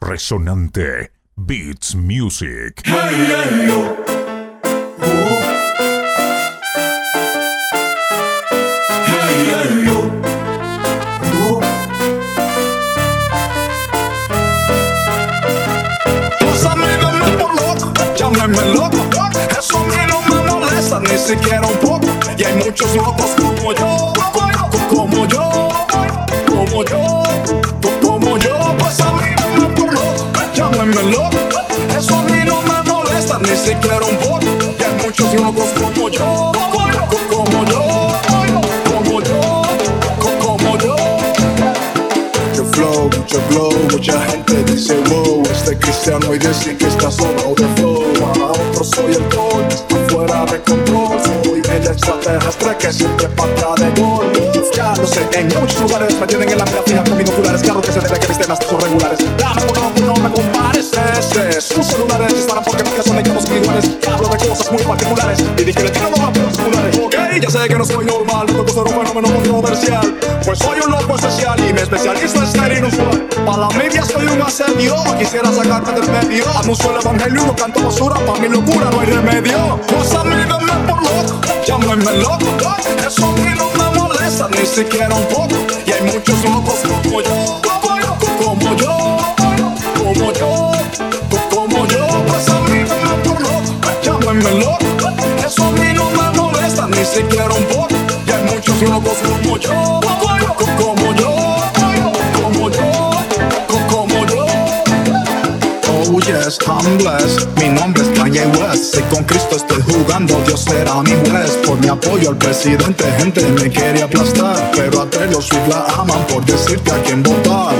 Resonante Beats Music. Tus amigos me por loco, llámenme loco. Eso a mí no me molesta ni siquiera un poco. Y hay muchos locos como yo, como yo, como yo, como Eso a mí no me molesta ni siquiera un poco. Y hay muchos locos como yo, como yo, como yo, como yo. Mucho flow, flow, mucha gente dice wow Este cristiano y dice que está sobrado de flow Para otros soy el gol, fuera de control Soy el extraterrestre que siempre pata de gol Ya lo sé, en muchos lugares me tienen en la fija con binoculares Claro que se debe que mis temas son regulares Dame uno, no me compares Este, sus celulares disparan porque nunca son equipos iguales. Hablo de cosas muy particulares Y dije tiro dos aplausos populares Ok, ya sé que no soy normal, no tengo ser un fenómeno controversial. Pues soy un loco especial y mi especialista es ser inusual. Para la media soy un asedio, quisiera sacarte del medio. Anuncio el evangelio, no canto basura, pa' mi locura no hay remedio. Pues a mí por loco, llámenme loco. Eso a mí no me molesta ni siquiera un poco. Y hay muchos locos como yo, siquiera un poco Y hay muchos locos como yo, como yo, como yo, como yo Oh yes, I'm blessed. Mi nombre es Kanye West. Si con Cristo estoy jugando, Dios será mi juez. Por mi apoyo al presidente, gente me quiere aplastar. Pero a Taylor Swift la aman por decirte a quién votar.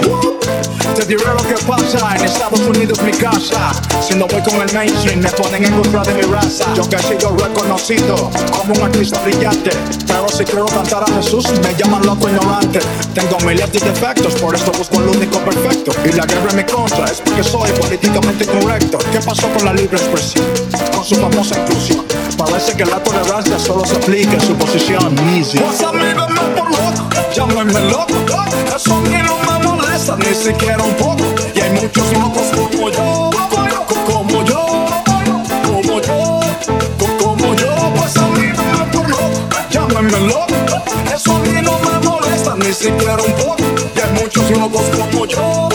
Te diré lo que pasa, en Estados Unidos mi casa. Si no voy con el mainstream, me ponen en contra de mi raza. Yo que he sido reconocido como un artista brillante. Pero si quiero cantar a Jesús, me llaman loco ignorante. Tengo miles de defectos, por esto busco el único perfecto. Y la guerra en mi contra es porque soy políticamente correcto. ¿Qué pasó con la libre expresión? Con su famosa inclusión. Parece que la tolerancia solo se aplica en su posición. Easy. Denme por loco, llámenme loco. Eso siquiera un poco. Y hay muchos locos como yo, como yo, como yo, como yo. Pues a mí denme por loco, llámenme loco. Eso a mí no me molesta ni siquiera un poco. Y hay muchos locos como yo,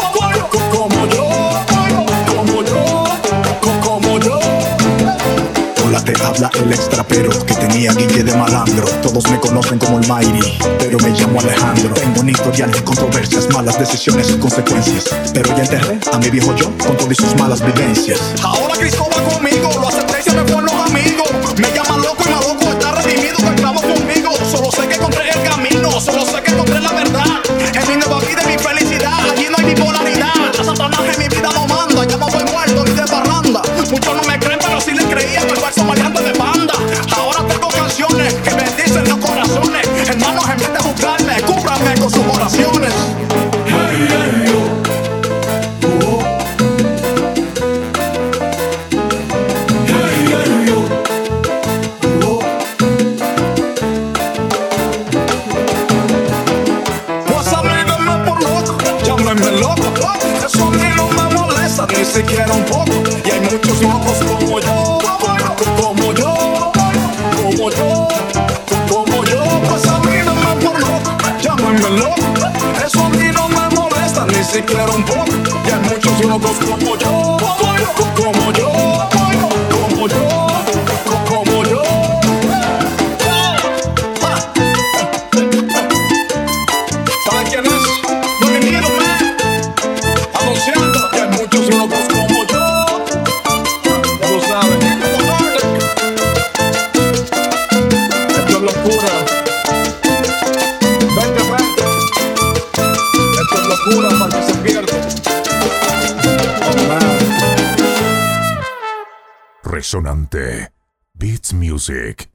el extrapero que tenía guille de malandro. Todos me conocen como el Mighty, pero me llamo Alejandro. Tengo un historial de controversias, malas decisiones y consecuencias. Pero ya enterré a mi viejo yo con todas sus malas vivencias. Ahora Cristo va conmigo, lo y ni siquiera un poco. Y hay muchos locos como yo, como yo, como yo, como yo. Pues a mí denme por loco, llámenme loco. Eso a mí no me molesta ni siquiera un poco. Y hay muchos locos como yo, como yo, Resonante Beats Music.